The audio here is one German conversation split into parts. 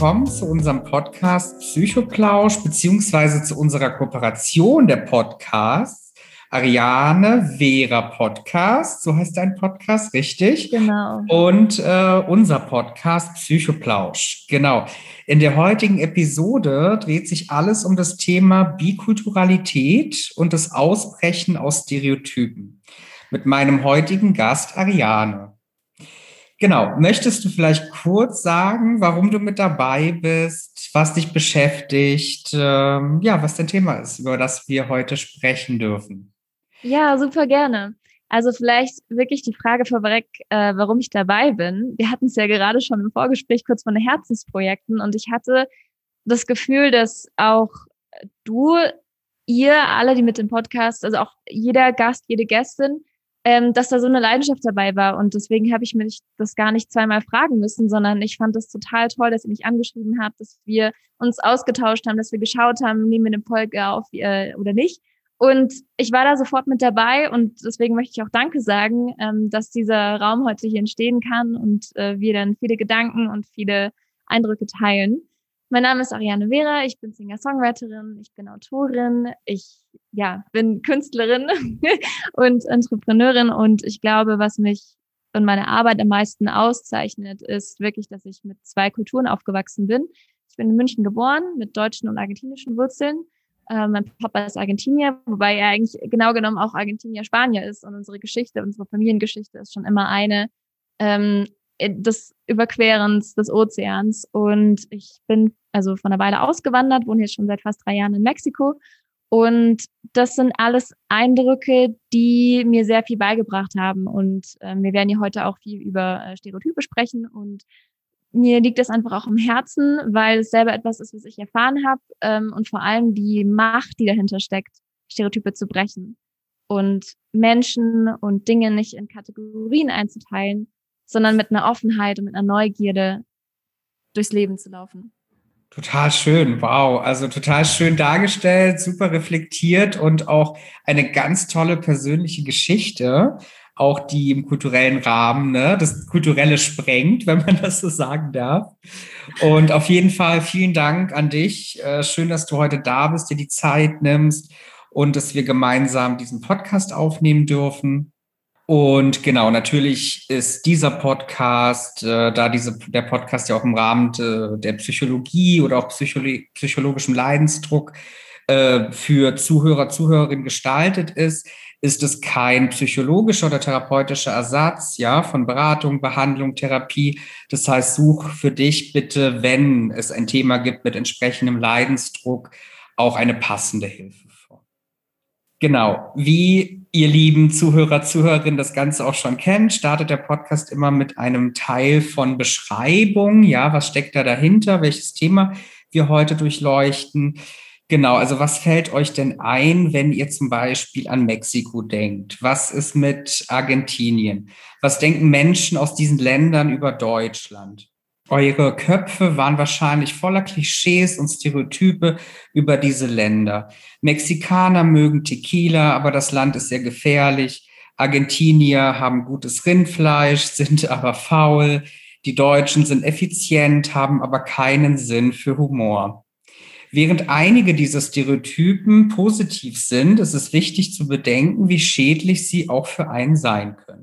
willkommen zu unserem Podcast Psychoplausch, beziehungsweise zu unserer Kooperation der Podcasts. Ariane Vera Podcast, so heißt dein Podcast, richtig? Genau. Und äh, unser Podcast Psychoplausch. Genau. In der heutigen Episode dreht sich alles um das Thema Bikulturalität und das Ausbrechen aus Stereotypen. Mit meinem heutigen Gast Ariane. Genau. Möchtest du vielleicht kurz sagen, warum du mit dabei bist, was dich beschäftigt, ähm, ja, was dein Thema ist, über das wir heute sprechen dürfen? Ja, super gerne. Also vielleicht wirklich die Frage vorweg, äh, warum ich dabei bin. Wir hatten es ja gerade schon im Vorgespräch kurz von den Herzensprojekten und ich hatte das Gefühl, dass auch du, ihr alle, die mit dem Podcast, also auch jeder Gast, jede Gästin, ähm, dass da so eine Leidenschaft dabei war. Und deswegen habe ich mich das gar nicht zweimal fragen müssen, sondern ich fand das total toll, dass ihr mich angeschrieben habt, dass wir uns ausgetauscht haben, dass wir geschaut haben, nehmen wir eine Folge auf äh, oder nicht. Und ich war da sofort mit dabei und deswegen möchte ich auch Danke sagen, ähm, dass dieser Raum heute hier entstehen kann und äh, wir dann viele Gedanken und viele Eindrücke teilen. Mein Name ist Ariane Vera, ich bin Singer-Songwriterin, ich bin Autorin, ich ja, bin Künstlerin und Entrepreneurin und ich glaube, was mich und meine Arbeit am meisten auszeichnet, ist wirklich, dass ich mit zwei Kulturen aufgewachsen bin. Ich bin in München geboren mit deutschen und argentinischen Wurzeln. Äh, mein Papa ist Argentinier, wobei er eigentlich genau genommen auch Argentinier-Spanier ist und unsere Geschichte, unsere Familiengeschichte ist schon immer eine ähm, des Überquerens des Ozeans. Und ich bin also von einer Weile ausgewandert, wohne jetzt schon seit fast drei Jahren in Mexiko. Und das sind alles Eindrücke, die mir sehr viel beigebracht haben. Und äh, wir werden hier heute auch viel über äh, Stereotype sprechen. Und mir liegt das einfach auch im Herzen, weil es selber etwas ist, was ich erfahren habe. Ähm, und vor allem die Macht, die dahinter steckt, Stereotype zu brechen. Und Menschen und Dinge nicht in Kategorien einzuteilen, sondern mit einer Offenheit und mit einer Neugierde durchs Leben zu laufen. Total schön, wow. Also total schön dargestellt, super reflektiert und auch eine ganz tolle persönliche Geschichte, auch die im kulturellen Rahmen, ne, das Kulturelle sprengt, wenn man das so sagen darf. Und auf jeden Fall vielen Dank an dich. Äh, schön, dass du heute da bist, dir die Zeit nimmst und dass wir gemeinsam diesen Podcast aufnehmen dürfen. Und genau, natürlich ist dieser Podcast, äh, da diese, der Podcast ja auch im Rahmen de, der Psychologie oder auch Psycholo psychologischem Leidensdruck äh, für Zuhörer, Zuhörerinnen gestaltet ist, ist es kein psychologischer oder therapeutischer Ersatz, ja, von Beratung, Behandlung, Therapie. Das heißt, such für dich bitte, wenn es ein Thema gibt mit entsprechendem Leidensdruck, auch eine passende Hilfe vor. Genau. Wie ihr lieben Zuhörer, Zuhörerinnen das Ganze auch schon kennt, startet der Podcast immer mit einem Teil von Beschreibung. Ja, was steckt da dahinter? Welches Thema wir heute durchleuchten? Genau, also was fällt euch denn ein, wenn ihr zum Beispiel an Mexiko denkt? Was ist mit Argentinien? Was denken Menschen aus diesen Ländern über Deutschland? Eure Köpfe waren wahrscheinlich voller Klischees und Stereotype über diese Länder. Mexikaner mögen Tequila, aber das Land ist sehr gefährlich. Argentinier haben gutes Rindfleisch, sind aber faul. Die Deutschen sind effizient, haben aber keinen Sinn für Humor. Während einige dieser Stereotypen positiv sind, ist es wichtig zu bedenken, wie schädlich sie auch für einen sein können.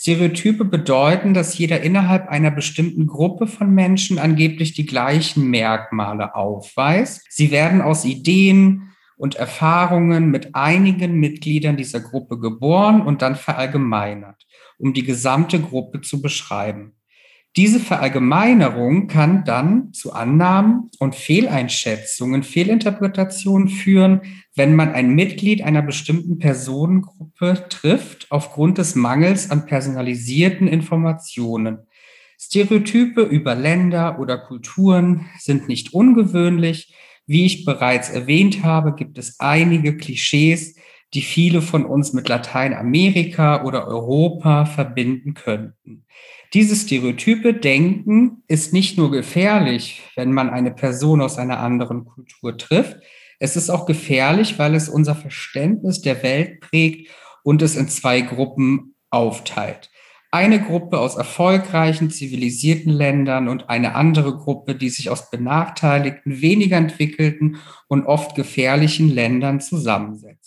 Stereotype bedeuten, dass jeder innerhalb einer bestimmten Gruppe von Menschen angeblich die gleichen Merkmale aufweist. Sie werden aus Ideen und Erfahrungen mit einigen Mitgliedern dieser Gruppe geboren und dann verallgemeinert, um die gesamte Gruppe zu beschreiben. Diese Verallgemeinerung kann dann zu Annahmen und Fehleinschätzungen, Fehlinterpretationen führen, wenn man ein Mitglied einer bestimmten Personengruppe trifft aufgrund des Mangels an personalisierten Informationen. Stereotype über Länder oder Kulturen sind nicht ungewöhnlich. Wie ich bereits erwähnt habe, gibt es einige Klischees, die viele von uns mit Lateinamerika oder Europa verbinden könnten. Dieses stereotype Denken ist nicht nur gefährlich, wenn man eine Person aus einer anderen Kultur trifft, es ist auch gefährlich, weil es unser Verständnis der Welt prägt und es in zwei Gruppen aufteilt. Eine Gruppe aus erfolgreichen, zivilisierten Ländern und eine andere Gruppe, die sich aus benachteiligten, weniger entwickelten und oft gefährlichen Ländern zusammensetzt.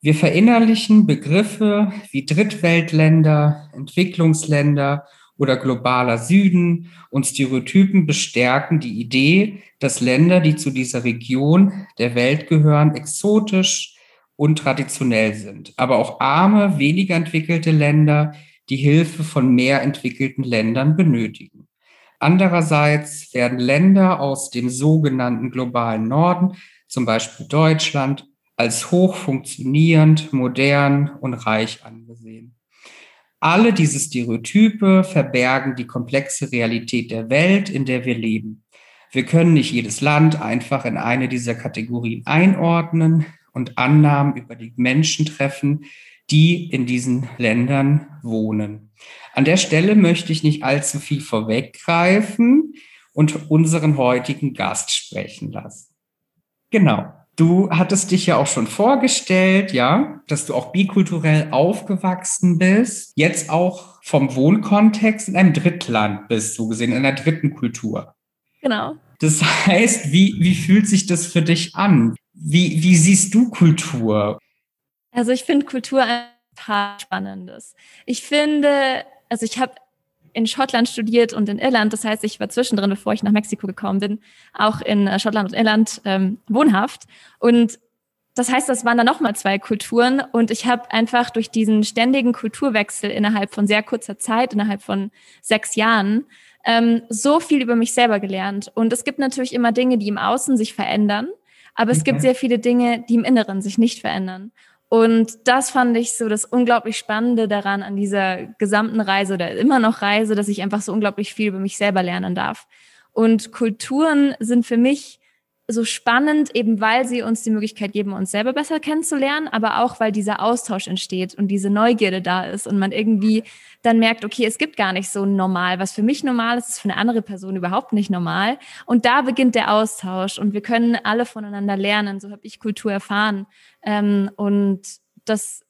Wir verinnerlichen Begriffe wie Drittweltländer, Entwicklungsländer oder globaler Süden und Stereotypen bestärken die Idee, dass Länder, die zu dieser Region der Welt gehören, exotisch und traditionell sind. Aber auch arme, weniger entwickelte Länder die Hilfe von mehr entwickelten Ländern benötigen. Andererseits werden Länder aus dem sogenannten globalen Norden, zum Beispiel Deutschland, als hoch funktionierend, modern und reich angesehen. Alle diese Stereotype verbergen die komplexe Realität der Welt, in der wir leben. Wir können nicht jedes Land einfach in eine dieser Kategorien einordnen und Annahmen über die Menschen treffen, die in diesen Ländern wohnen. An der Stelle möchte ich nicht allzu viel vorweggreifen und unseren heutigen Gast sprechen lassen. Genau. Du hattest dich ja auch schon vorgestellt, ja, dass du auch bikulturell aufgewachsen bist, jetzt auch vom Wohnkontext in einem Drittland bist, so gesehen, in einer dritten Kultur. Genau. Das heißt, wie, wie fühlt sich das für dich an? Wie, wie siehst du Kultur? Also ich finde Kultur ein paar Spannendes. Ich finde, also ich habe in Schottland studiert und in Irland. Das heißt, ich war zwischendrin, bevor ich nach Mexiko gekommen bin, auch in äh, Schottland und Irland ähm, wohnhaft. Und das heißt, das waren dann nochmal zwei Kulturen. Und ich habe einfach durch diesen ständigen Kulturwechsel innerhalb von sehr kurzer Zeit, innerhalb von sechs Jahren, ähm, so viel über mich selber gelernt. Und es gibt natürlich immer Dinge, die im Außen sich verändern. Aber es okay. gibt sehr viele Dinge, die im Inneren sich nicht verändern. Und das fand ich so das unglaublich Spannende daran an dieser gesamten Reise oder immer noch Reise, dass ich einfach so unglaublich viel über mich selber lernen darf. Und Kulturen sind für mich so spannend, eben weil sie uns die Möglichkeit geben, uns selber besser kennenzulernen, aber auch weil dieser Austausch entsteht und diese Neugierde da ist und man irgendwie dann merkt, okay, es gibt gar nicht so normal. Was für mich normal ist, ist für eine andere Person überhaupt nicht normal. Und da beginnt der Austausch und wir können alle voneinander lernen. So habe ich Kultur erfahren. Ähm, und das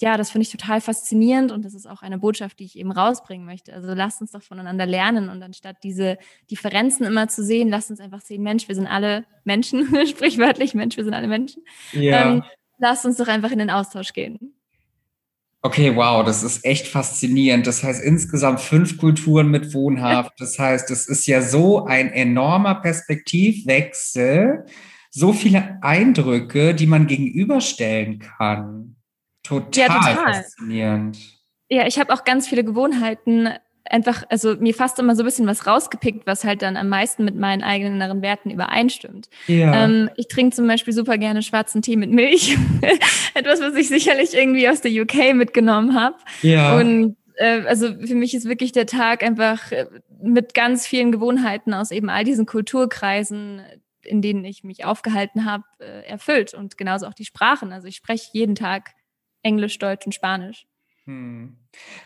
ja, das finde ich total faszinierend und das ist auch eine Botschaft, die ich eben rausbringen möchte. Also lasst uns doch voneinander lernen und anstatt diese Differenzen immer zu sehen, lasst uns einfach sehen, Mensch, wir sind alle Menschen, sprichwörtlich Mensch, wir sind alle Menschen. Ja. Ähm, lasst uns doch einfach in den Austausch gehen. Okay, wow, das ist echt faszinierend. Das heißt insgesamt fünf Kulturen mit Wohnhaft. Das heißt, es ist ja so ein enormer Perspektivwechsel, so viele Eindrücke, die man gegenüberstellen kann. Total, ja, total. faszinierend. Ja, ich habe auch ganz viele Gewohnheiten einfach, also mir fast immer so ein bisschen was rausgepickt, was halt dann am meisten mit meinen eigenen inneren Werten übereinstimmt. Ja. Ähm, ich trinke zum Beispiel super gerne schwarzen Tee mit Milch. Etwas, was ich sicherlich irgendwie aus der UK mitgenommen habe. Ja. Und äh, also für mich ist wirklich der Tag einfach äh, mit ganz vielen Gewohnheiten aus eben all diesen Kulturkreisen, in denen ich mich aufgehalten habe, äh, erfüllt. Und genauso auch die Sprachen. Also ich spreche jeden Tag Englisch, Deutsch und Spanisch. Hm.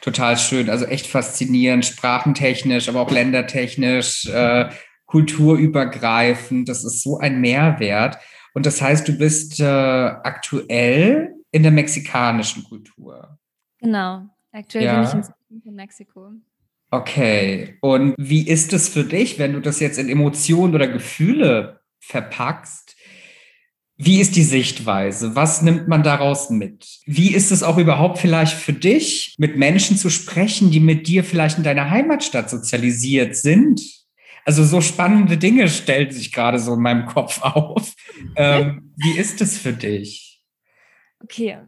Total schön, also echt faszinierend, sprachentechnisch, aber auch ländertechnisch, äh, kulturübergreifend. Das ist so ein Mehrwert. Und das heißt, du bist äh, aktuell in der mexikanischen Kultur. Genau, aktuell ja. bin ich in Mexiko. Okay, und wie ist es für dich, wenn du das jetzt in Emotionen oder Gefühle verpackst? Wie ist die Sichtweise? Was nimmt man daraus mit? Wie ist es auch überhaupt vielleicht für dich, mit Menschen zu sprechen, die mit dir vielleicht in deiner Heimatstadt sozialisiert sind? Also so spannende Dinge stellen sich gerade so in meinem Kopf auf. Ähm, wie ist es für dich? Okay,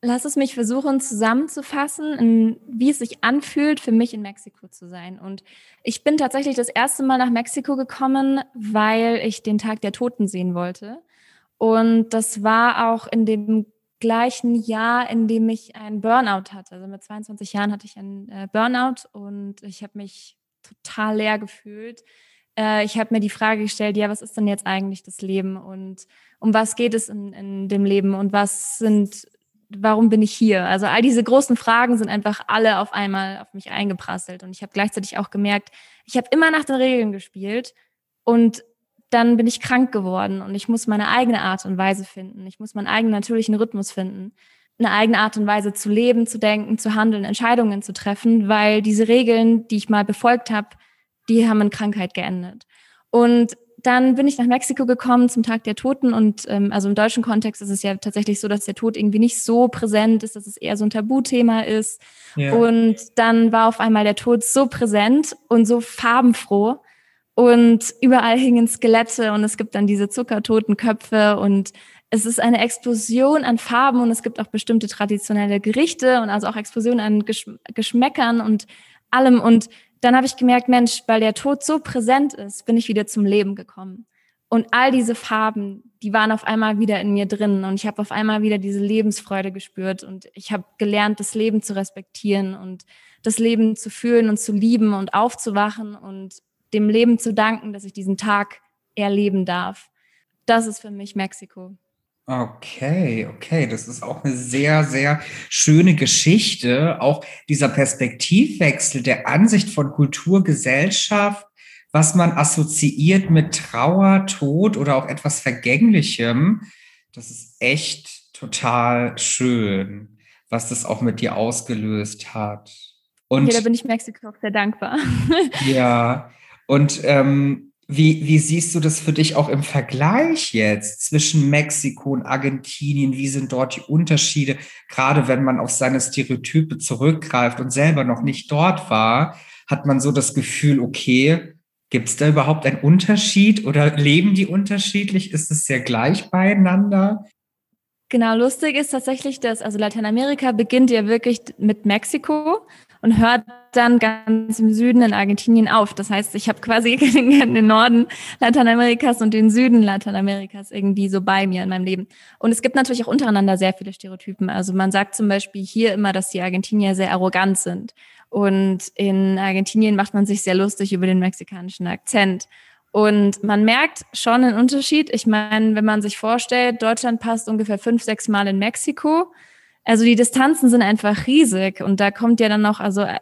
lass es mich versuchen zusammenzufassen, wie es sich anfühlt, für mich in Mexiko zu sein. Und ich bin tatsächlich das erste Mal nach Mexiko gekommen, weil ich den Tag der Toten sehen wollte. Und das war auch in dem gleichen Jahr, in dem ich einen Burnout hatte. Also mit 22 Jahren hatte ich einen äh, Burnout und ich habe mich total leer gefühlt. Äh, ich habe mir die Frage gestellt, ja, was ist denn jetzt eigentlich das Leben und um was geht es in, in dem Leben und was sind, warum bin ich hier? Also all diese großen Fragen sind einfach alle auf einmal auf mich eingeprasselt und ich habe gleichzeitig auch gemerkt, ich habe immer nach den Regeln gespielt und dann bin ich krank geworden und ich muss meine eigene Art und Weise finden. Ich muss meinen eigenen natürlichen Rhythmus finden. eine eigene Art und Weise zu leben, zu denken, zu handeln, Entscheidungen zu treffen, weil diese Regeln, die ich mal befolgt habe, die haben in Krankheit geendet. Und dann bin ich nach Mexiko gekommen zum Tag der Toten und ähm, also im deutschen Kontext ist es ja tatsächlich so, dass der Tod irgendwie nicht so präsent ist, dass es eher so ein Tabuthema ist. Ja. Und dann war auf einmal der Tod so präsent und so farbenfroh und überall hingen Skelette und es gibt dann diese zuckertoten Köpfe und es ist eine Explosion an Farben und es gibt auch bestimmte traditionelle Gerichte und also auch Explosionen an Geschm Geschmäckern und allem und dann habe ich gemerkt, Mensch, weil der Tod so präsent ist, bin ich wieder zum Leben gekommen. Und all diese Farben, die waren auf einmal wieder in mir drin und ich habe auf einmal wieder diese Lebensfreude gespürt und ich habe gelernt, das Leben zu respektieren und das Leben zu fühlen und zu lieben und aufzuwachen und dem Leben zu danken, dass ich diesen Tag erleben darf. Das ist für mich Mexiko. Okay, okay, das ist auch eine sehr, sehr schöne Geschichte. Auch dieser Perspektivwechsel der Ansicht von Kultur, Gesellschaft, was man assoziiert mit Trauer, Tod oder auch etwas Vergänglichem. Das ist echt total schön, was das auch mit dir ausgelöst hat. Und ja, da bin ich Mexiko auch sehr dankbar. ja, und ähm, wie, wie siehst du das für dich auch im Vergleich jetzt zwischen Mexiko und Argentinien? Wie sind dort die Unterschiede? Gerade wenn man auf seine Stereotype zurückgreift und selber noch nicht dort war, hat man so das Gefühl, okay, gibt es da überhaupt einen Unterschied oder leben die unterschiedlich? Ist es sehr gleich beieinander? Genau, lustig ist tatsächlich, dass also Lateinamerika beginnt ja wirklich mit Mexiko und hört dann ganz im Süden in Argentinien auf. Das heißt, ich habe quasi den Norden Lateinamerikas und den Süden Lateinamerikas irgendwie so bei mir in meinem Leben. Und es gibt natürlich auch untereinander sehr viele Stereotypen. Also man sagt zum Beispiel hier immer, dass die Argentinier sehr arrogant sind. Und in Argentinien macht man sich sehr lustig über den mexikanischen Akzent. Und man merkt schon einen Unterschied. Ich meine, wenn man sich vorstellt, Deutschland passt ungefähr fünf, sechs Mal in Mexiko also die Distanzen sind einfach riesig und da kommt ja dann noch, also äh,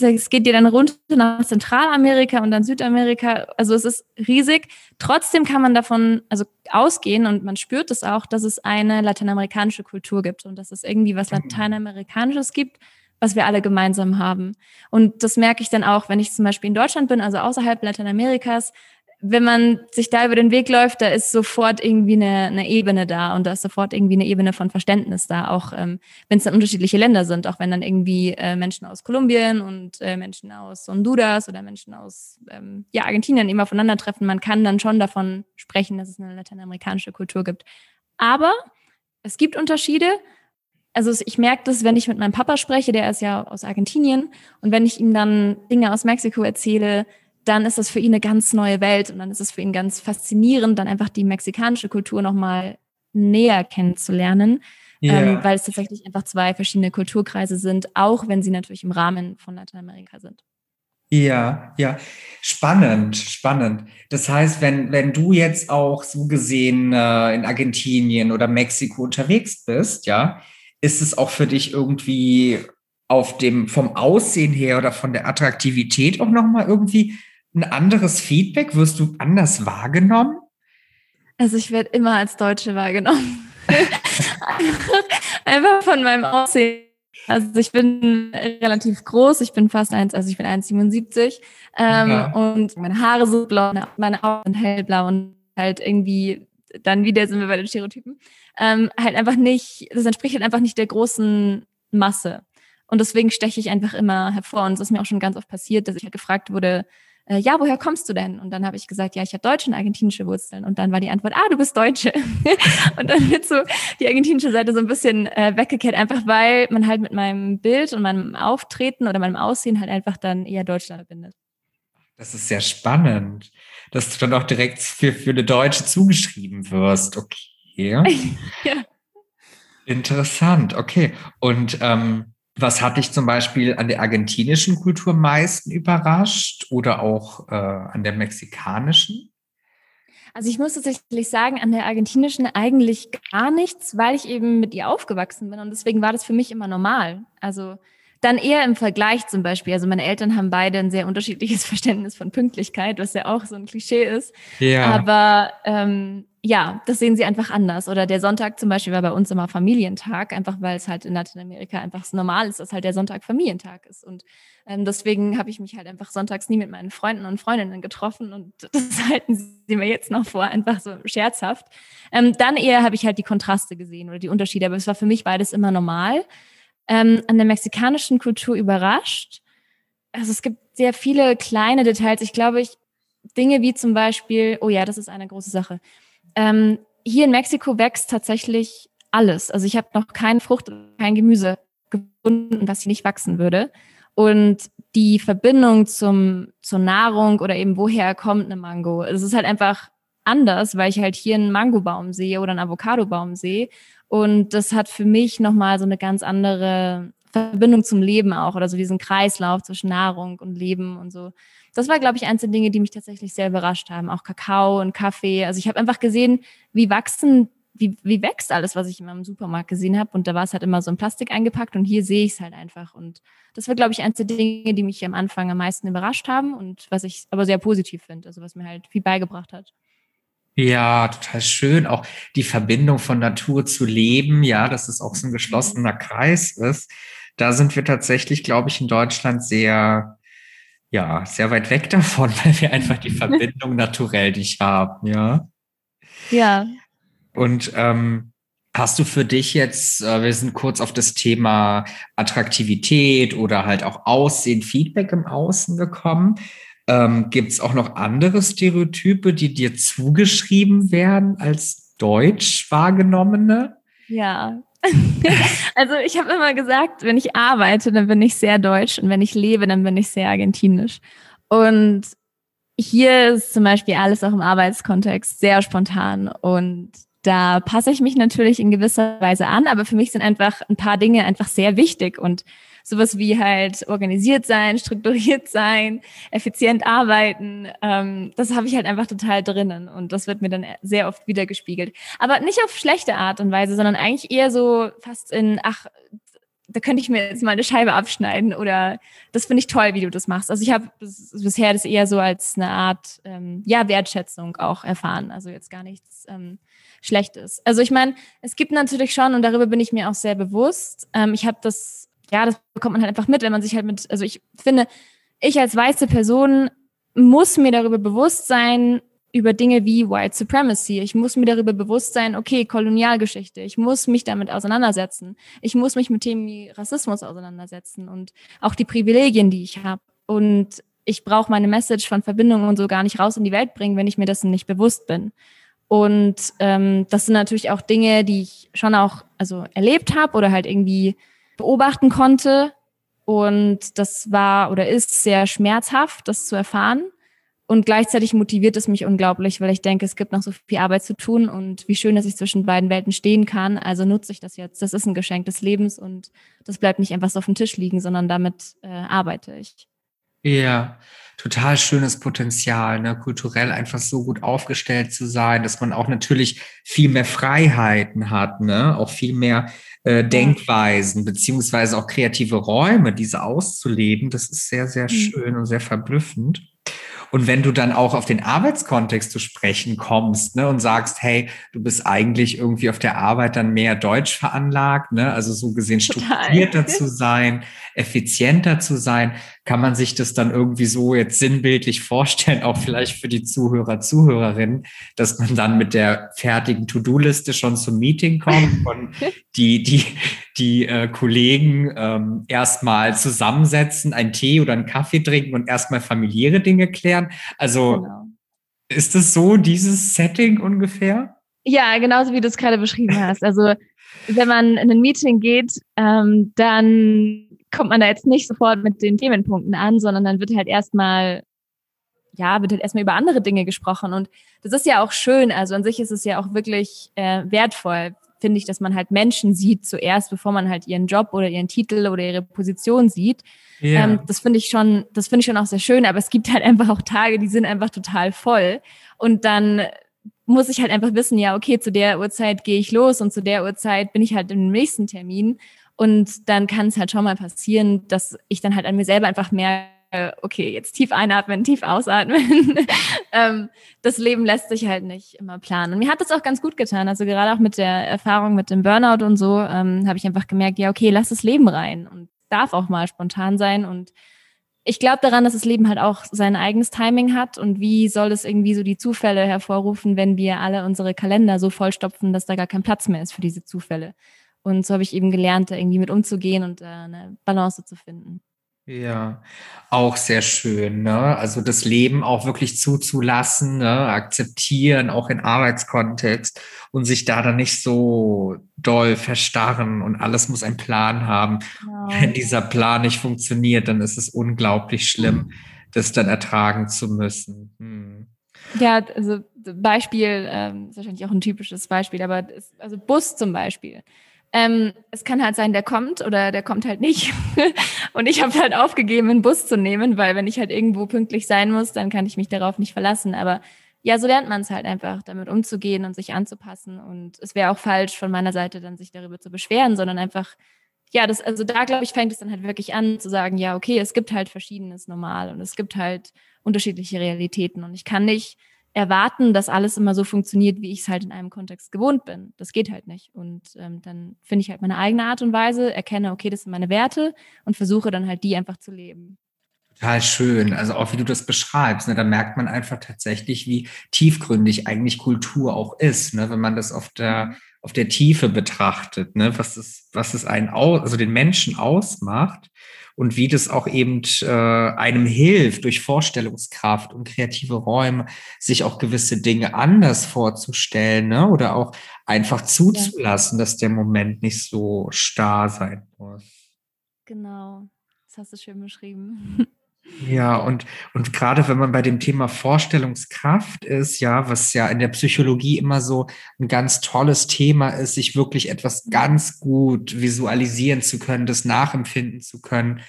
es geht ja dann runter nach Zentralamerika und dann Südamerika. Also es ist riesig. Trotzdem kann man davon also ausgehen und man spürt es auch, dass es eine lateinamerikanische Kultur gibt und dass es irgendwie was mhm. Lateinamerikanisches gibt, was wir alle gemeinsam haben. Und das merke ich dann auch, wenn ich zum Beispiel in Deutschland bin, also außerhalb Lateinamerikas, wenn man sich da über den Weg läuft, da ist sofort irgendwie eine, eine Ebene da und da ist sofort irgendwie eine Ebene von Verständnis da, auch ähm, wenn es dann unterschiedliche Länder sind, auch wenn dann irgendwie äh, Menschen aus Kolumbien und äh, Menschen aus Honduras oder Menschen aus ähm, ja, Argentinien immer aufeinandertreffen, man kann dann schon davon sprechen, dass es eine lateinamerikanische Kultur gibt. Aber es gibt Unterschiede. Also ich merke das, wenn ich mit meinem Papa spreche, der ist ja aus Argentinien, und wenn ich ihm dann Dinge aus Mexiko erzähle, dann ist das für ihn eine ganz neue Welt und dann ist es für ihn ganz faszinierend, dann einfach die mexikanische Kultur nochmal näher kennenzulernen, yeah. ähm, weil es tatsächlich einfach zwei verschiedene Kulturkreise sind, auch wenn sie natürlich im Rahmen von Lateinamerika sind. Ja, ja, spannend, spannend. Das heißt, wenn, wenn du jetzt auch so gesehen äh, in Argentinien oder Mexiko unterwegs bist, ja, ist es auch für dich irgendwie auf dem, vom Aussehen her oder von der Attraktivität auch nochmal irgendwie ein anderes Feedback? Wirst du anders wahrgenommen? Also ich werde immer als Deutsche wahrgenommen. Einfach von meinem Aussehen. Also ich bin relativ groß, ich bin fast eins, also ich bin 1,77 ähm, ja. und meine Haare sind blau, meine Augen sind hellblau und halt irgendwie, dann wieder sind wir bei den Stereotypen, ähm, halt einfach nicht, das entspricht halt einfach nicht der großen Masse. Und deswegen steche ich einfach immer hervor. Und es ist mir auch schon ganz oft passiert, dass ich halt gefragt wurde, äh, ja, woher kommst du denn? Und dann habe ich gesagt, ja, ich habe deutsche und argentinische Wurzeln. Und dann war die Antwort, ah, du bist Deutsche. und dann wird so die argentinische Seite so ein bisschen äh, weggekehrt, einfach weil man halt mit meinem Bild und meinem Auftreten oder meinem Aussehen halt einfach dann eher Deutschland verbindet. Das ist sehr spannend, dass du dann auch direkt für, für eine Deutsche zugeschrieben wirst. Okay. ja. Interessant, okay. Und ähm, was hat dich zum Beispiel an der argentinischen Kultur am meisten überrascht oder auch äh, an der mexikanischen? Also ich muss tatsächlich sagen, an der argentinischen eigentlich gar nichts, weil ich eben mit ihr aufgewachsen bin und deswegen war das für mich immer normal. Also dann eher im Vergleich zum Beispiel. Also meine Eltern haben beide ein sehr unterschiedliches Verständnis von Pünktlichkeit, was ja auch so ein Klischee ist. Ja. Aber ähm, ja, das sehen sie einfach anders. Oder der Sonntag zum Beispiel war bei uns immer Familientag, einfach weil es halt in Lateinamerika einfach normal ist, dass halt der Sonntag Familientag ist. Und ähm, deswegen habe ich mich halt einfach sonntags nie mit meinen Freunden und Freundinnen getroffen und das halten sie mir jetzt noch vor, einfach so scherzhaft. Ähm, dann eher habe ich halt die Kontraste gesehen oder die Unterschiede, aber es war für mich beides immer normal. Ähm, an der mexikanischen Kultur überrascht. Also es gibt sehr viele kleine Details. Ich glaube, ich Dinge wie zum Beispiel, oh ja, das ist eine große Sache ähm, hier in Mexiko wächst tatsächlich alles. Also ich habe noch keine Frucht, kein Gemüse gefunden, was hier nicht wachsen würde. Und die Verbindung zum, zur Nahrung oder eben woher kommt eine Mango, es ist halt einfach anders, weil ich halt hier einen Mangobaum sehe oder einen Avocadobaum sehe. Und das hat für mich nochmal so eine ganz andere Verbindung zum Leben auch oder so diesen Kreislauf zwischen Nahrung und Leben und so das war, glaube ich, eins der Dinge, die mich tatsächlich sehr überrascht haben. Auch Kakao und Kaffee. Also ich habe einfach gesehen, wie wachsen, wie, wie wächst alles, was ich in meinem Supermarkt gesehen habe. Und da war es halt immer so in Plastik eingepackt und hier sehe ich es halt einfach. Und das war, glaube ich, eins der Dinge, die mich am Anfang am meisten überrascht haben und was ich aber sehr positiv finde, also was mir halt viel beigebracht hat. Ja, total schön. Auch die Verbindung von Natur zu Leben, ja, dass es auch so ein geschlossener Kreis ist. Da sind wir tatsächlich, glaube ich, in Deutschland sehr ja, sehr weit weg davon, weil wir einfach die Verbindung naturell nicht haben, ja. Ja. Und ähm, hast du für dich jetzt, äh, wir sind kurz auf das Thema Attraktivität oder halt auch Aussehen, Feedback im Außen gekommen. Ähm, Gibt es auch noch andere Stereotype, die dir zugeschrieben werden als deutsch wahrgenommene? Ja, also ich habe immer gesagt, wenn ich arbeite, dann bin ich sehr deutsch und wenn ich lebe, dann bin ich sehr argentinisch. Und hier ist zum Beispiel alles auch im Arbeitskontext sehr spontan und da passe ich mich natürlich in gewisser Weise an, aber für mich sind einfach ein paar Dinge einfach sehr wichtig und sowas wie halt organisiert sein, strukturiert sein, effizient arbeiten, ähm, das habe ich halt einfach total drinnen und das wird mir dann sehr oft wiedergespiegelt. Aber nicht auf schlechte Art und Weise, sondern eigentlich eher so fast in, ach, da könnte ich mir jetzt mal eine Scheibe abschneiden oder das finde ich toll, wie du das machst. Also ich habe bisher das eher so als eine Art ähm, ja Wertschätzung auch erfahren. Also jetzt gar nichts ähm, Schlechtes. Also ich meine, es gibt natürlich schon und darüber bin ich mir auch sehr bewusst. Ähm, ich habe das ja, das bekommt man halt einfach mit, wenn man sich halt mit, also ich finde, ich als weiße Person muss mir darüber bewusst sein, über Dinge wie White Supremacy. Ich muss mir darüber bewusst sein, okay, Kolonialgeschichte. Ich muss mich damit auseinandersetzen. Ich muss mich mit Themen wie Rassismus auseinandersetzen und auch die Privilegien, die ich habe. Und ich brauche meine Message von Verbindungen und so gar nicht raus in die Welt bringen, wenn ich mir dessen nicht bewusst bin. Und ähm, das sind natürlich auch Dinge, die ich schon auch also erlebt habe oder halt irgendwie beobachten konnte. Und das war oder ist sehr schmerzhaft, das zu erfahren. Und gleichzeitig motiviert es mich unglaublich, weil ich denke, es gibt noch so viel Arbeit zu tun und wie schön, dass ich zwischen beiden Welten stehen kann. Also nutze ich das jetzt. Das ist ein Geschenk des Lebens und das bleibt nicht einfach so auf dem Tisch liegen, sondern damit äh, arbeite ich. Ja, total schönes Potenzial, ne? kulturell einfach so gut aufgestellt zu sein, dass man auch natürlich viel mehr Freiheiten hat, ne? auch viel mehr Denkweisen beziehungsweise auch kreative Räume, diese auszuleben. Das ist sehr, sehr mhm. schön und sehr verblüffend. Und wenn du dann auch auf den Arbeitskontext zu sprechen kommst ne, und sagst, hey, du bist eigentlich irgendwie auf der Arbeit dann mehr deutsch veranlagt, ne, also so gesehen strukturierter zu sein, effizienter zu sein, kann man sich das dann irgendwie so jetzt sinnbildlich vorstellen, auch vielleicht für die Zuhörer, Zuhörerinnen, dass man dann mit der fertigen To-Do-Liste schon zum Meeting kommt und die, die, die äh, Kollegen ähm, erstmal zusammensetzen, einen Tee oder einen Kaffee trinken und erstmal familiäre Dinge klären. Also genau. ist es so, dieses Setting ungefähr? Ja, genauso wie du es gerade beschrieben hast. Also wenn man in ein Meeting geht, ähm, dann kommt man da jetzt nicht sofort mit den Themenpunkten an, sondern dann wird halt erstmal, ja, wird halt erstmal über andere Dinge gesprochen. Und das ist ja auch schön. Also an sich ist es ja auch wirklich äh, wertvoll, finde ich, dass man halt Menschen sieht zuerst, bevor man halt ihren Job oder ihren Titel oder ihre Position sieht. Yeah. Ähm, das finde ich schon, das finde ich schon auch sehr schön, aber es gibt halt einfach auch Tage, die sind einfach total voll. Und dann muss ich halt einfach wissen, ja, okay, zu der Uhrzeit gehe ich los und zu der Uhrzeit bin ich halt im nächsten Termin. Und dann kann es halt schon mal passieren, dass ich dann halt an mir selber einfach merke, okay, jetzt tief einatmen, tief ausatmen. ähm, das Leben lässt sich halt nicht immer planen. Und mir hat das auch ganz gut getan. Also gerade auch mit der Erfahrung mit dem Burnout und so, ähm, habe ich einfach gemerkt, ja, okay, lass das Leben rein und darf auch mal spontan sein. Und ich glaube daran, dass das Leben halt auch sein eigenes Timing hat. Und wie soll es irgendwie so die Zufälle hervorrufen, wenn wir alle unsere Kalender so vollstopfen, dass da gar kein Platz mehr ist für diese Zufälle. Und so habe ich eben gelernt, da irgendwie mit umzugehen und äh, eine Balance zu finden. Ja, auch sehr schön, ne? Also das Leben auch wirklich zuzulassen, ne? akzeptieren, auch in Arbeitskontext und sich da dann nicht so doll verstarren und alles muss einen Plan haben. Genau. Wenn dieser Plan nicht funktioniert, dann ist es unglaublich schlimm, das dann ertragen zu müssen. Hm. Ja, also Beispiel, ähm, ist wahrscheinlich auch ein typisches Beispiel, aber ist, also Bus zum Beispiel. Ähm, es kann halt sein, der kommt oder der kommt halt nicht. und ich habe halt aufgegeben, einen Bus zu nehmen, weil wenn ich halt irgendwo pünktlich sein muss, dann kann ich mich darauf nicht verlassen. Aber ja, so lernt man es halt einfach, damit umzugehen und sich anzupassen. Und es wäre auch falsch von meiner Seite, dann sich darüber zu beschweren, sondern einfach, ja, das, also da glaube ich, fängt es dann halt wirklich an zu sagen, ja, okay, es gibt halt verschiedenes Normal und es gibt halt unterschiedliche Realitäten und ich kann nicht erwarten, dass alles immer so funktioniert, wie ich es halt in einem Kontext gewohnt bin. Das geht halt nicht. Und ähm, dann finde ich halt meine eigene Art und Weise, erkenne, okay, das sind meine Werte und versuche dann halt die einfach zu leben. Total schön. Also auch wie du das beschreibst, ne, da merkt man einfach tatsächlich, wie tiefgründig eigentlich Kultur auch ist, ne, wenn man das auf der, auf der Tiefe betrachtet, ne, was es, was es einen, also den Menschen ausmacht und wie das auch eben äh, einem hilft, durch Vorstellungskraft und kreative Räume sich auch gewisse Dinge anders vorzustellen ne? oder auch einfach zuzulassen, ja. dass der Moment nicht so starr sein muss. Genau, das hast du schön beschrieben. Ja, und, und gerade wenn man bei dem Thema Vorstellungskraft ist, ja, was ja in der Psychologie immer so ein ganz tolles Thema ist, sich wirklich etwas ganz gut visualisieren zu können, das nachempfinden zu können.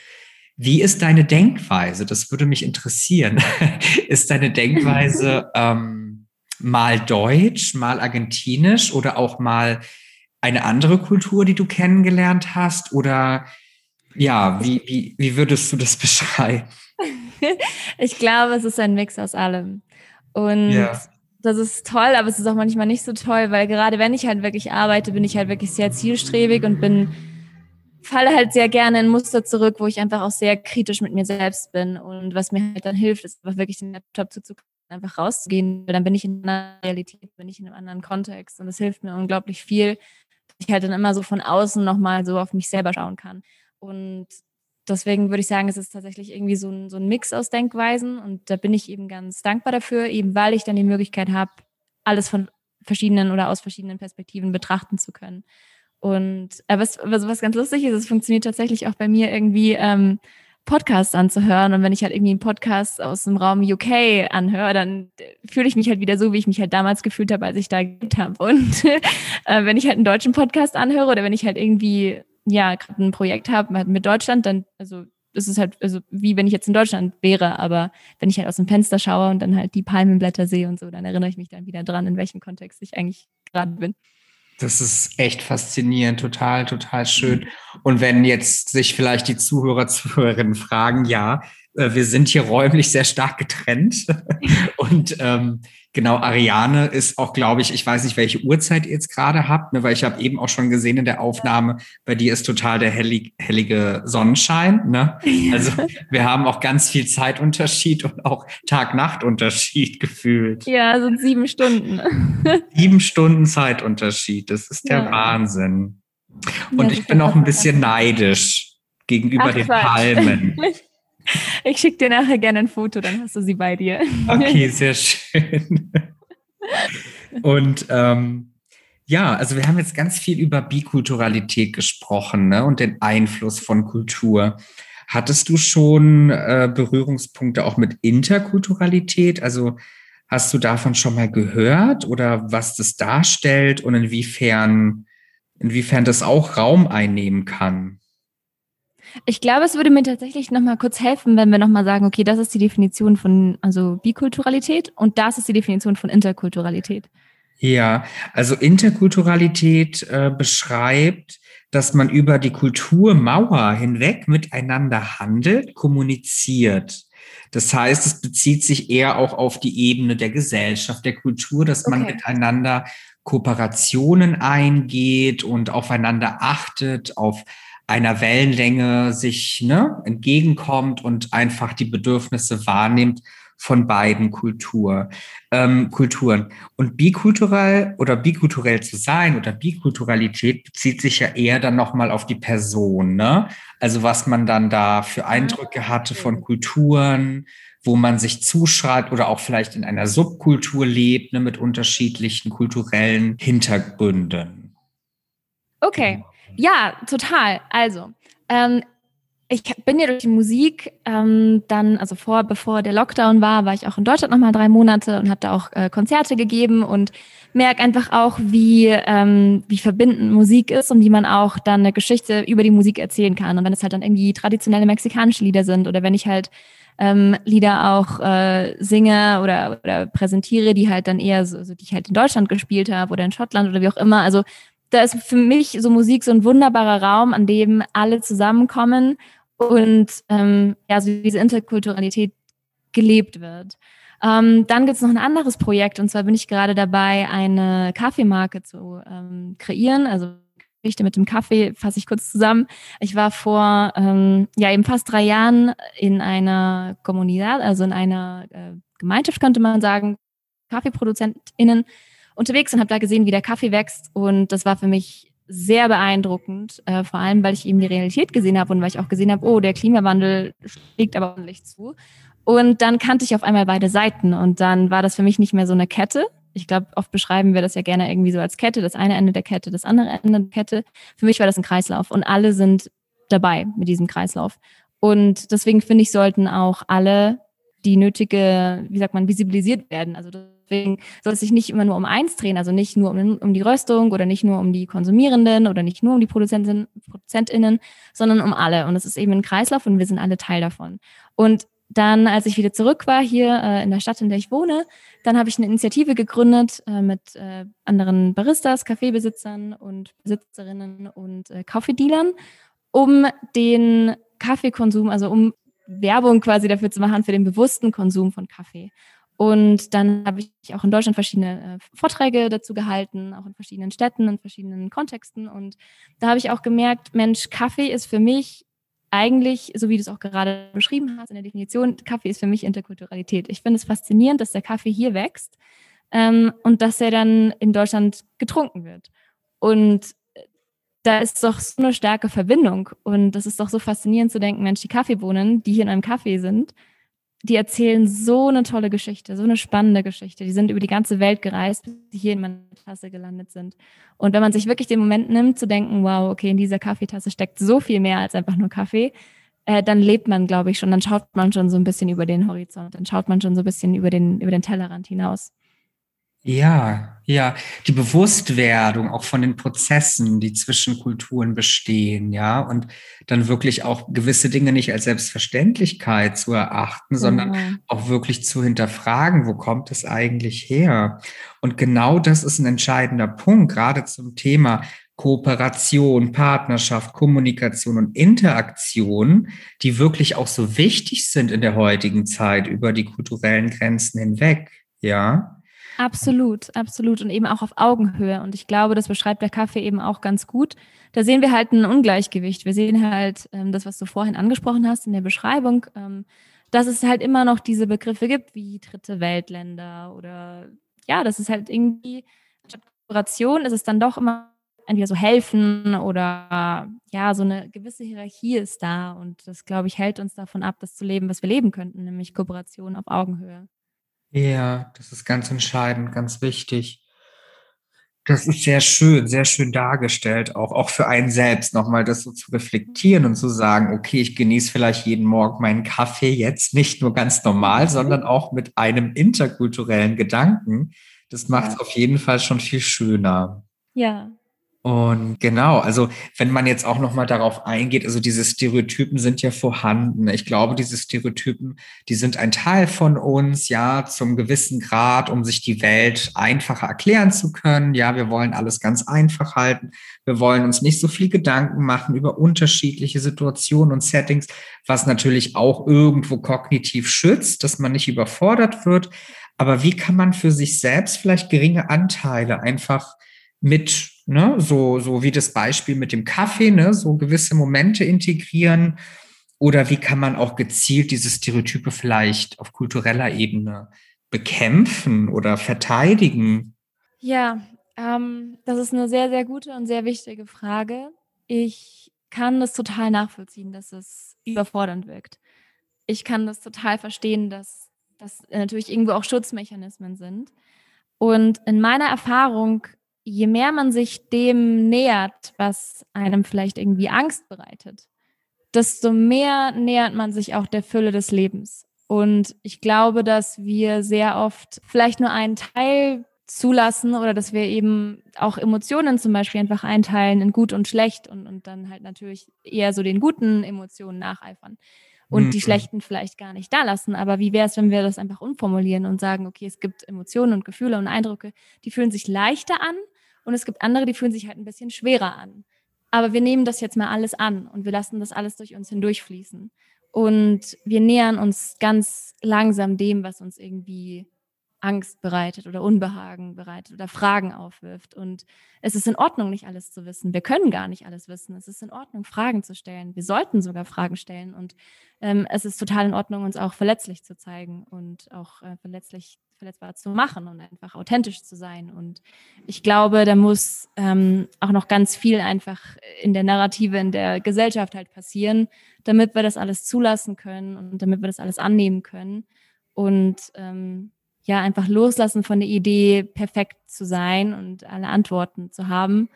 Wie ist deine Denkweise? Das würde mich interessieren. ist deine Denkweise ähm, mal deutsch, mal argentinisch oder auch mal eine andere Kultur, die du kennengelernt hast? Oder ja, wie, wie, wie würdest du das beschreiben? ich glaube, es ist ein Mix aus allem. Und ja. das ist toll, aber es ist auch manchmal nicht so toll, weil gerade wenn ich halt wirklich arbeite, bin ich halt wirklich sehr zielstrebig und bin falle halt sehr gerne in Muster zurück, wo ich einfach auch sehr kritisch mit mir selbst bin. Und was mir halt dann hilft, ist einfach wirklich den Laptop zuzukriegen, einfach rauszugehen, weil dann bin ich in einer Realität, bin ich in einem anderen Kontext. Und das hilft mir unglaublich viel, dass ich halt dann immer so von außen nochmal so auf mich selber schauen kann. Und deswegen würde ich sagen, es ist tatsächlich irgendwie so ein, so ein Mix aus Denkweisen und da bin ich eben ganz dankbar dafür, eben weil ich dann die Möglichkeit habe, alles von verschiedenen oder aus verschiedenen Perspektiven betrachten zu können. Und äh, was, was, was ganz lustig ist, es funktioniert tatsächlich auch bei mir irgendwie ähm, Podcasts anzuhören. Und wenn ich halt irgendwie einen Podcast aus dem Raum UK anhöre, dann fühle ich mich halt wieder so, wie ich mich halt damals gefühlt habe, als ich da gelebt habe. Und äh, wenn ich halt einen deutschen Podcast anhöre oder wenn ich halt irgendwie ja, gerade ein Projekt habe mit Deutschland, dann, also es ist halt, also wie wenn ich jetzt in Deutschland wäre, aber wenn ich halt aus dem Fenster schaue und dann halt die Palmenblätter sehe und so, dann erinnere ich mich dann wieder dran, in welchem Kontext ich eigentlich gerade bin. Das ist echt faszinierend, total, total schön. Und wenn jetzt sich vielleicht die Zuhörer, Zuhörerinnen fragen, ja, wir sind hier räumlich sehr stark getrennt. Und ähm, Genau, Ariane ist auch, glaube ich, ich weiß nicht, welche Uhrzeit ihr jetzt gerade habt, ne, weil ich habe eben auch schon gesehen in der Aufnahme, bei dir ist total der hellig, hellige Sonnenschein. Ne? Also wir haben auch ganz viel Zeitunterschied und auch Tag-Nacht-Unterschied gefühlt. Ja, sind sieben Stunden. sieben Stunden Zeitunterschied, das ist der ja. Wahnsinn. Und ja, ich bin auch ein bisschen neidisch gegenüber Ach, den Quatsch. Palmen. Ich schicke dir nachher gerne ein Foto, dann hast du sie bei dir. Okay, sehr schön. Und ähm, ja, also wir haben jetzt ganz viel über Bikulturalität gesprochen ne, und den Einfluss von Kultur. Hattest du schon äh, Berührungspunkte auch mit Interkulturalität? Also hast du davon schon mal gehört oder was das darstellt und inwiefern, inwiefern das auch Raum einnehmen kann? Ich glaube, es würde mir tatsächlich nochmal kurz helfen, wenn wir nochmal sagen, okay, das ist die Definition von also Bikulturalität und das ist die Definition von Interkulturalität. Ja, also Interkulturalität äh, beschreibt, dass man über die Kulturmauer hinweg miteinander handelt, kommuniziert. Das heißt, es bezieht sich eher auch auf die Ebene der Gesellschaft, der Kultur, dass man okay. miteinander Kooperationen eingeht und aufeinander achtet, auf einer Wellenlänge sich ne, entgegenkommt und einfach die Bedürfnisse wahrnimmt von beiden Kultur, ähm, Kulturen. Und bikulturell oder bikulturell zu sein oder Bikulturalität bezieht sich ja eher dann nochmal auf die Person, ne? Also was man dann da für Eindrücke hatte von Kulturen, wo man sich zuschreibt oder auch vielleicht in einer Subkultur lebt, ne, mit unterschiedlichen kulturellen Hintergründen. Okay, ja, total. Also, ähm, ich bin ja durch die Musik ähm, dann, also vor, bevor der Lockdown war, war ich auch in Deutschland nochmal drei Monate und habe da auch äh, Konzerte gegeben und merke einfach auch, wie, ähm, wie verbindend Musik ist und wie man auch dann eine Geschichte über die Musik erzählen kann. Und wenn es halt dann irgendwie traditionelle mexikanische Lieder sind oder wenn ich halt ähm, Lieder auch äh, singe oder, oder präsentiere, die halt dann eher so, so, die ich halt in Deutschland gespielt habe oder in Schottland oder wie auch immer. Also da ist für mich so Musik so ein wunderbarer Raum, an dem alle zusammenkommen und ähm, ja, so diese Interkulturalität gelebt wird. Ähm, dann gibt es noch ein anderes Projekt und zwar bin ich gerade dabei, eine Kaffeemarke zu ähm, kreieren. Also Geschichte mit dem Kaffee fasse ich kurz zusammen. Ich war vor ähm, ja eben fast drei Jahren in einer Kommunität, also in einer äh, Gemeinschaft könnte man sagen, KaffeeproduzentInnen unterwegs und habe da gesehen, wie der Kaffee wächst und das war für mich sehr beeindruckend, äh, vor allem weil ich eben die Realität gesehen habe und weil ich auch gesehen habe, oh, der Klimawandel schlägt aber ordentlich zu. Und dann kannte ich auf einmal beide Seiten und dann war das für mich nicht mehr so eine Kette. Ich glaube, oft beschreiben wir das ja gerne irgendwie so als Kette, das eine Ende der Kette, das andere Ende der Kette. Für mich war das ein Kreislauf und alle sind dabei mit diesem Kreislauf. Und deswegen finde ich, sollten auch alle die nötige, wie sagt man, visibilisiert werden. Also deswegen soll es sich nicht immer nur um eins drehen, also nicht nur um, um die Röstung oder nicht nur um die Konsumierenden oder nicht nur um die Produzenten, ProduzentInnen, sondern um alle. Und es ist eben ein Kreislauf und wir sind alle Teil davon. Und dann, als ich wieder zurück war hier äh, in der Stadt, in der ich wohne, dann habe ich eine Initiative gegründet äh, mit äh, anderen Baristas, Kaffeebesitzern und Besitzerinnen und äh, Kaffeedealern, um den Kaffeekonsum, also um Werbung quasi dafür zu machen für den bewussten Konsum von Kaffee. Und dann habe ich auch in Deutschland verschiedene äh, Vorträge dazu gehalten, auch in verschiedenen Städten, in verschiedenen Kontexten. Und da habe ich auch gemerkt, Mensch, Kaffee ist für mich eigentlich, so wie du es auch gerade beschrieben hast in der Definition, Kaffee ist für mich Interkulturalität. Ich finde es faszinierend, dass der Kaffee hier wächst ähm, und dass er dann in Deutschland getrunken wird. Und da ist doch so eine starke Verbindung. Und das ist doch so faszinierend zu denken, Mensch, die Kaffeebohnen, die hier in einem Kaffee sind, die erzählen so eine tolle Geschichte, so eine spannende Geschichte. Die sind über die ganze Welt gereist, bis sie hier in meiner Tasse gelandet sind. Und wenn man sich wirklich den Moment nimmt, zu denken, wow, okay, in dieser Kaffeetasse steckt so viel mehr als einfach nur Kaffee, äh, dann lebt man, glaube ich, schon, dann schaut man schon so ein bisschen über den Horizont, dann schaut man schon so ein bisschen über den, über den Tellerrand hinaus. Ja, ja, die Bewusstwerdung auch von den Prozessen, die zwischen Kulturen bestehen, ja, und dann wirklich auch gewisse Dinge nicht als Selbstverständlichkeit zu erachten, mhm. sondern auch wirklich zu hinterfragen, wo kommt es eigentlich her? Und genau das ist ein entscheidender Punkt, gerade zum Thema Kooperation, Partnerschaft, Kommunikation und Interaktion, die wirklich auch so wichtig sind in der heutigen Zeit über die kulturellen Grenzen hinweg, ja. Absolut, absolut. Und eben auch auf Augenhöhe. Und ich glaube, das beschreibt der Kaffee eben auch ganz gut. Da sehen wir halt ein Ungleichgewicht. Wir sehen halt ähm, das, was du vorhin angesprochen hast in der Beschreibung, ähm, dass es halt immer noch diese Begriffe gibt wie dritte Weltländer oder ja, das ist halt irgendwie, statt Kooperation ist es dann doch immer entweder so helfen oder ja, so eine gewisse Hierarchie ist da. Und das, glaube ich, hält uns davon ab, das zu leben, was wir leben könnten, nämlich Kooperation auf Augenhöhe. Ja, das ist ganz entscheidend, ganz wichtig. Das ist sehr schön, sehr schön dargestellt, auch, auch für einen selbst nochmal das so zu reflektieren und zu sagen, okay, ich genieße vielleicht jeden Morgen meinen Kaffee jetzt nicht nur ganz normal, mhm. sondern auch mit einem interkulturellen Gedanken. Das macht es ja. auf jeden Fall schon viel schöner. Ja. Und genau, also wenn man jetzt auch noch mal darauf eingeht, also diese Stereotypen sind ja vorhanden. Ich glaube, diese Stereotypen, die sind ein Teil von uns, ja, zum gewissen Grad, um sich die Welt einfacher erklären zu können. Ja, wir wollen alles ganz einfach halten. Wir wollen uns nicht so viel Gedanken machen über unterschiedliche Situationen und Settings, was natürlich auch irgendwo kognitiv schützt, dass man nicht überfordert wird. Aber wie kann man für sich selbst vielleicht geringe Anteile einfach mit, ne, so, so wie das Beispiel mit dem Kaffee, ne, so gewisse Momente integrieren? Oder wie kann man auch gezielt diese Stereotype vielleicht auf kultureller Ebene bekämpfen oder verteidigen? Ja, ähm, das ist eine sehr, sehr gute und sehr wichtige Frage. Ich kann das total nachvollziehen, dass es überfordernd wirkt. Ich kann das total verstehen, dass das natürlich irgendwo auch Schutzmechanismen sind. Und in meiner Erfahrung je mehr man sich dem nähert, was einem vielleicht irgendwie Angst bereitet, desto mehr nähert man sich auch der Fülle des Lebens. Und ich glaube, dass wir sehr oft vielleicht nur einen Teil zulassen oder dass wir eben auch Emotionen zum Beispiel einfach einteilen in gut und schlecht und, und dann halt natürlich eher so den guten Emotionen nacheifern und mhm. die schlechten vielleicht gar nicht da lassen. Aber wie wäre es, wenn wir das einfach umformulieren und sagen, okay, es gibt Emotionen und Gefühle und Eindrücke, die fühlen sich leichter an und es gibt andere, die fühlen sich halt ein bisschen schwerer an. Aber wir nehmen das jetzt mal alles an und wir lassen das alles durch uns hindurchfließen. Und wir nähern uns ganz langsam dem, was uns irgendwie Angst bereitet oder Unbehagen bereitet oder Fragen aufwirft. Und es ist in Ordnung, nicht alles zu wissen. Wir können gar nicht alles wissen. Es ist in Ordnung, Fragen zu stellen. Wir sollten sogar Fragen stellen. Und ähm, es ist total in Ordnung, uns auch verletzlich zu zeigen und auch äh, verletzlich verletzbar zu machen und einfach authentisch zu sein. Und ich glaube, da muss ähm, auch noch ganz viel einfach in der Narrative, in der Gesellschaft halt passieren, damit wir das alles zulassen können und damit wir das alles annehmen können. Und ähm, ja, einfach loslassen von der Idee, perfekt zu sein und alle Antworten zu haben,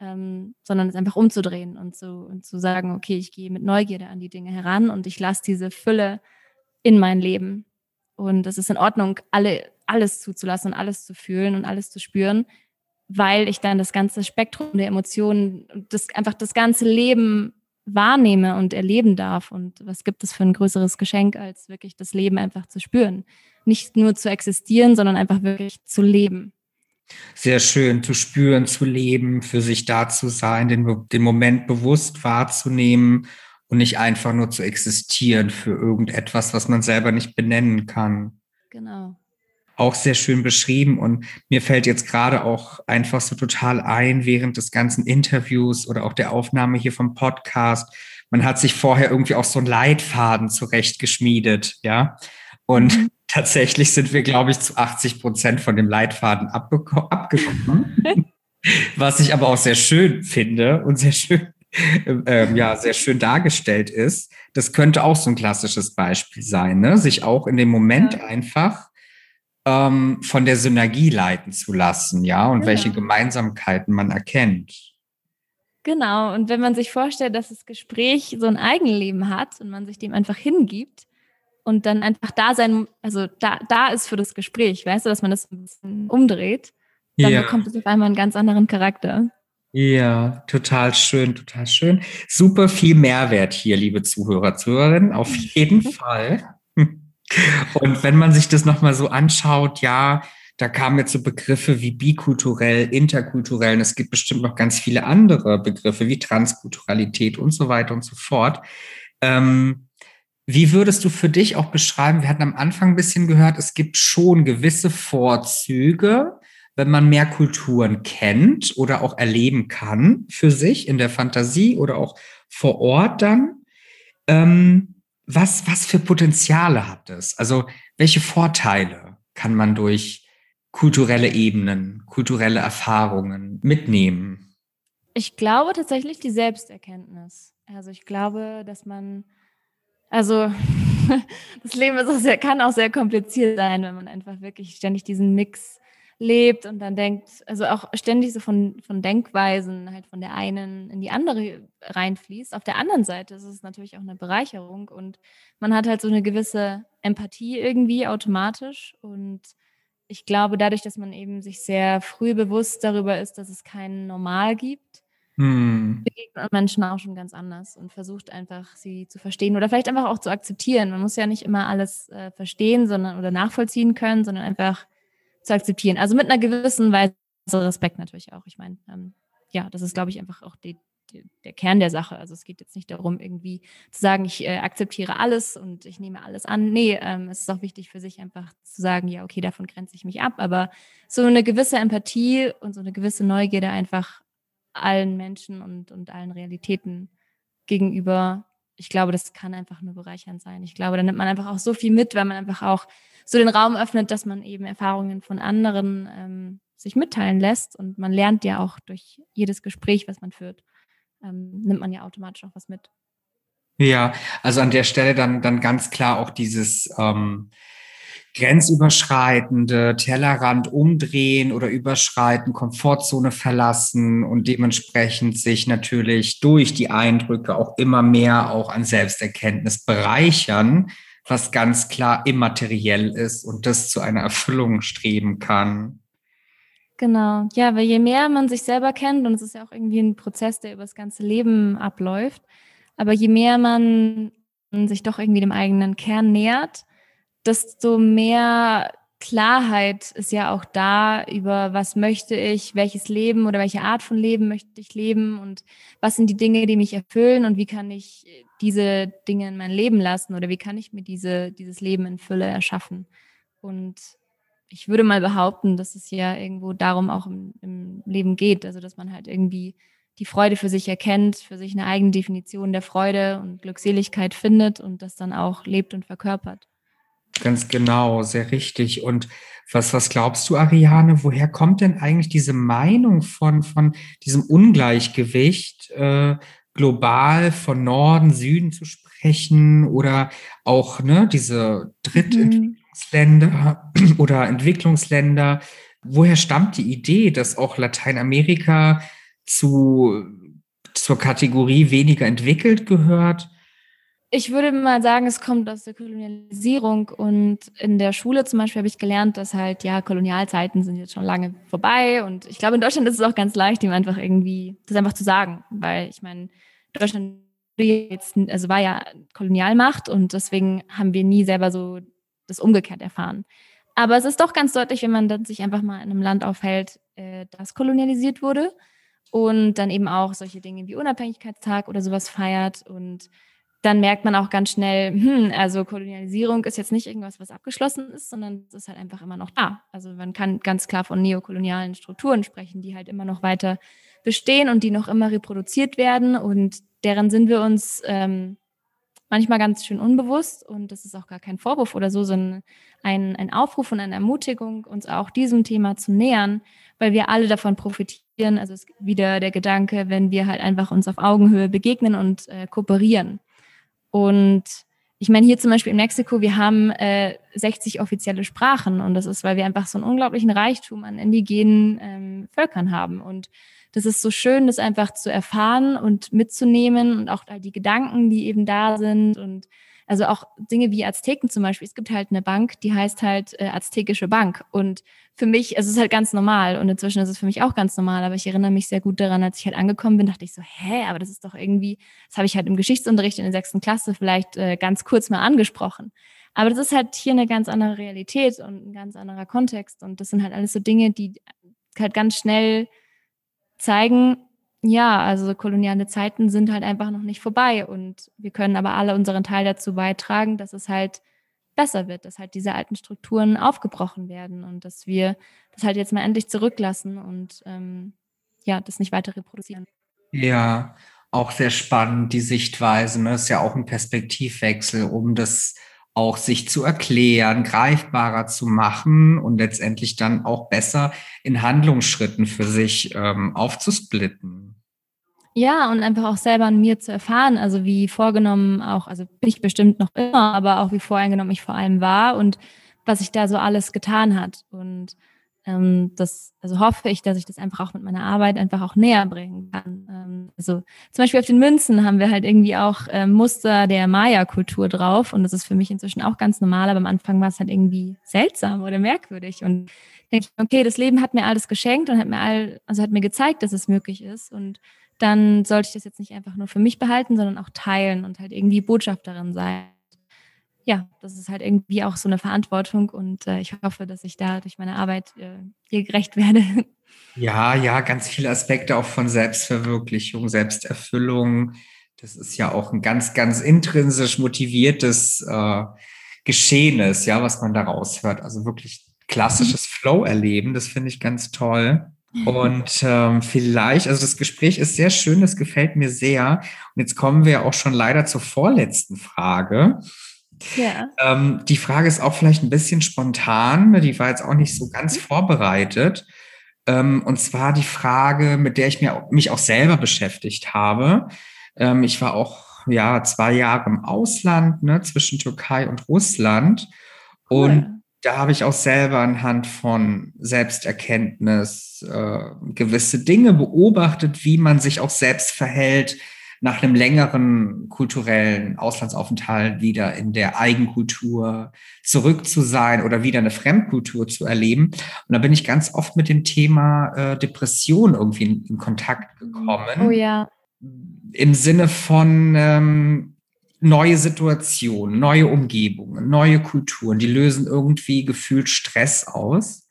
ähm, sondern es einfach umzudrehen und zu, und zu sagen, okay, ich gehe mit Neugierde an die Dinge heran und ich lasse diese Fülle in mein Leben und es ist in Ordnung, alle, alles zuzulassen und alles zu fühlen und alles zu spüren, weil ich dann das ganze Spektrum der Emotionen das, einfach das ganze Leben wahrnehme und erleben darf. Und was gibt es für ein größeres Geschenk, als wirklich das Leben einfach zu spüren? Nicht nur zu existieren, sondern einfach wirklich zu leben. Sehr schön, zu spüren, zu leben, für sich da zu sein, den, den Moment bewusst wahrzunehmen und nicht einfach nur zu existieren für irgendetwas, was man selber nicht benennen kann. Genau. Auch sehr schön beschrieben und mir fällt jetzt gerade auch einfach so total ein während des ganzen Interviews oder auch der Aufnahme hier vom Podcast. Man hat sich vorher irgendwie auch so einen Leitfaden zurechtgeschmiedet, ja. Und mhm. tatsächlich sind wir, glaube ich, zu 80 Prozent von dem Leitfaden abgekommen. was ich aber auch sehr schön finde und sehr schön ähm, ja sehr schön dargestellt ist. Das könnte auch so ein klassisches Beispiel sein, ne? sich auch in dem Moment ja. einfach ähm, von der Synergie leiten zu lassen, ja, und genau. welche Gemeinsamkeiten man erkennt. Genau, und wenn man sich vorstellt, dass das Gespräch so ein Eigenleben hat und man sich dem einfach hingibt und dann einfach da sein, also da, da ist für das Gespräch, weißt du, dass man das ein bisschen umdreht, dann ja. bekommt es auf einmal einen ganz anderen Charakter. Ja, total schön, total schön. Super viel Mehrwert hier, liebe Zuhörer, Zuhörerinnen, auf jeden Fall. Und wenn man sich das nochmal so anschaut, ja, da kamen jetzt so Begriffe wie bikulturell, interkulturell, und es gibt bestimmt noch ganz viele andere Begriffe wie Transkulturalität und so weiter und so fort. Ähm, wie würdest du für dich auch beschreiben, wir hatten am Anfang ein bisschen gehört, es gibt schon gewisse Vorzüge, wenn man mehr Kulturen kennt oder auch erleben kann für sich in der Fantasie oder auch vor Ort dann. Ähm, was, was für Potenziale hat es? Also welche Vorteile kann man durch kulturelle Ebenen, kulturelle Erfahrungen mitnehmen? Ich glaube tatsächlich die Selbsterkenntnis. Also ich glaube, dass man, also das Leben ist auch sehr, kann auch sehr kompliziert sein, wenn man einfach wirklich ständig diesen Mix lebt und dann denkt, also auch ständig so von, von Denkweisen halt von der einen in die andere reinfließt. Auf der anderen Seite ist es natürlich auch eine Bereicherung und man hat halt so eine gewisse Empathie irgendwie automatisch und ich glaube, dadurch, dass man eben sich sehr früh bewusst darüber ist, dass es kein Normal gibt, hm. begegnet Menschen auch schon ganz anders und versucht einfach, sie zu verstehen oder vielleicht einfach auch zu akzeptieren. Man muss ja nicht immer alles äh, verstehen, sondern oder nachvollziehen können, sondern einfach zu akzeptieren. Also mit einer gewissen Weise Respekt natürlich auch. Ich meine, ähm, ja, das ist, glaube ich, einfach auch die, die, der Kern der Sache. Also es geht jetzt nicht darum, irgendwie zu sagen, ich äh, akzeptiere alles und ich nehme alles an. Nee, ähm, es ist auch wichtig für sich einfach zu sagen, ja, okay, davon grenze ich mich ab. Aber so eine gewisse Empathie und so eine gewisse Neugierde einfach allen Menschen und, und allen Realitäten gegenüber. Ich glaube, das kann einfach nur bereichernd sein. Ich glaube, da nimmt man einfach auch so viel mit, weil man einfach auch so den Raum öffnet, dass man eben Erfahrungen von anderen ähm, sich mitteilen lässt. Und man lernt ja auch durch jedes Gespräch, was man führt, ähm, nimmt man ja automatisch auch was mit. Ja, also an der Stelle dann, dann ganz klar auch dieses, ähm, grenzüberschreitende Tellerrand umdrehen oder überschreiten, Komfortzone verlassen und dementsprechend sich natürlich durch die Eindrücke auch immer mehr auch an Selbsterkenntnis bereichern, was ganz klar immateriell ist und das zu einer Erfüllung streben kann. Genau, ja, weil je mehr man sich selber kennt, und es ist ja auch irgendwie ein Prozess, der über das ganze Leben abläuft, aber je mehr man sich doch irgendwie dem eigenen Kern nähert, desto mehr Klarheit ist ja auch da über, was möchte ich, welches Leben oder welche Art von Leben möchte ich leben und was sind die Dinge, die mich erfüllen und wie kann ich diese Dinge in mein Leben lassen oder wie kann ich mir diese, dieses Leben in Fülle erschaffen. Und ich würde mal behaupten, dass es ja irgendwo darum auch im, im Leben geht, also dass man halt irgendwie die Freude für sich erkennt, für sich eine eigene Definition der Freude und Glückseligkeit findet und das dann auch lebt und verkörpert. Ganz genau, sehr richtig. Und was, was glaubst du, Ariane, woher kommt denn eigentlich diese Meinung von, von diesem Ungleichgewicht, äh, global von Norden, Süden zu sprechen oder auch ne, diese Drittentwicklungsländer mhm. oder Entwicklungsländer? Woher stammt die Idee, dass auch Lateinamerika zu, zur Kategorie weniger entwickelt gehört? Ich würde mal sagen, es kommt aus der Kolonialisierung und in der Schule zum Beispiel habe ich gelernt, dass halt, ja, Kolonialzeiten sind jetzt schon lange vorbei und ich glaube, in Deutschland ist es auch ganz leicht, ihm einfach irgendwie, das einfach zu sagen, weil ich meine, Deutschland jetzt, also war ja Kolonialmacht und deswegen haben wir nie selber so das umgekehrt erfahren. Aber es ist doch ganz deutlich, wenn man dann sich einfach mal in einem Land aufhält, äh, das kolonialisiert wurde und dann eben auch solche Dinge wie Unabhängigkeitstag oder sowas feiert und dann merkt man auch ganz schnell, hm, also Kolonialisierung ist jetzt nicht irgendwas, was abgeschlossen ist, sondern es ist halt einfach immer noch da. Also man kann ganz klar von neokolonialen Strukturen sprechen, die halt immer noch weiter bestehen und die noch immer reproduziert werden und deren sind wir uns ähm, manchmal ganz schön unbewusst und das ist auch gar kein Vorwurf oder so, sondern ein, ein Aufruf und eine Ermutigung, uns auch diesem Thema zu nähern, weil wir alle davon profitieren. Also es ist wieder der Gedanke, wenn wir halt einfach uns auf Augenhöhe begegnen und äh, kooperieren. Und ich meine, hier zum Beispiel in Mexiko, wir haben äh, 60 offizielle Sprachen und das ist, weil wir einfach so einen unglaublichen Reichtum an indigenen ähm, Völkern haben. Und das ist so schön, das einfach zu erfahren und mitzunehmen und auch all die Gedanken, die eben da sind und also auch Dinge wie Azteken zum Beispiel. Es gibt halt eine Bank, die heißt halt äh, Aztekische Bank. Und für mich, es ist halt ganz normal. Und inzwischen ist es für mich auch ganz normal. Aber ich erinnere mich sehr gut daran, als ich halt angekommen bin, dachte ich so, hä, aber das ist doch irgendwie, das habe ich halt im Geschichtsunterricht in der sechsten Klasse vielleicht äh, ganz kurz mal angesprochen. Aber das ist halt hier eine ganz andere Realität und ein ganz anderer Kontext. Und das sind halt alles so Dinge, die halt ganz schnell zeigen, ja, also koloniale Zeiten sind halt einfach noch nicht vorbei und wir können aber alle unseren Teil dazu beitragen, dass es halt besser wird, dass halt diese alten Strukturen aufgebrochen werden und dass wir das halt jetzt mal endlich zurücklassen und ähm, ja, das nicht weiter reproduzieren. Ja, auch sehr spannend, die Sichtweise. Ne? Ist ja auch ein Perspektivwechsel, um das auch sich zu erklären, greifbarer zu machen und letztendlich dann auch besser in Handlungsschritten für sich ähm, aufzusplitten. Ja, und einfach auch selber an mir zu erfahren, also wie vorgenommen auch, also bin ich bestimmt noch immer, aber auch wie voreingenommen ich vor allem war und was sich da so alles getan hat. Und ähm, das, also hoffe ich, dass ich das einfach auch mit meiner Arbeit einfach auch näher bringen kann. Also zum Beispiel auf den Münzen haben wir halt irgendwie auch äh, Muster der Maya-Kultur drauf und das ist für mich inzwischen auch ganz normal, aber am Anfang war es halt irgendwie seltsam oder merkwürdig und denke ich, okay, das Leben hat mir alles geschenkt und hat mir all, also hat mir gezeigt, dass es möglich ist und dann sollte ich das jetzt nicht einfach nur für mich behalten, sondern auch teilen und halt irgendwie Botschafterin sein. Ja, das ist halt irgendwie auch so eine Verantwortung und äh, ich hoffe, dass ich da durch meine Arbeit äh, ihr gerecht werde. Ja, ja, ganz viele Aspekte auch von Selbstverwirklichung, Selbsterfüllung. Das ist ja auch ein ganz, ganz intrinsisch motiviertes äh, Geschehen ist, ja, was man daraus hört. Also wirklich klassisches Flow erleben. Das finde ich ganz toll. Und ähm, vielleicht, also das Gespräch ist sehr schön, das gefällt mir sehr. Und jetzt kommen wir auch schon leider zur vorletzten Frage. Ja. Ähm, die Frage ist auch vielleicht ein bisschen spontan, die war jetzt auch nicht so ganz vorbereitet. Ähm, und zwar die Frage, mit der ich mir, mich auch selber beschäftigt habe. Ähm, ich war auch ja zwei Jahre im Ausland, ne, zwischen Türkei und Russland. Cool. Und da habe ich auch selber anhand von Selbsterkenntnis äh, gewisse Dinge beobachtet, wie man sich auch selbst verhält nach einem längeren kulturellen Auslandsaufenthalt wieder in der Eigenkultur zurück zu sein oder wieder eine Fremdkultur zu erleben. Und da bin ich ganz oft mit dem Thema äh, Depression irgendwie in, in, Kontakt gekommen. Oh ja. Im Sinne von ähm, neue Situationen, neue Umgebungen, neue Kulturen, die lösen irgendwie gefühlt Stress aus.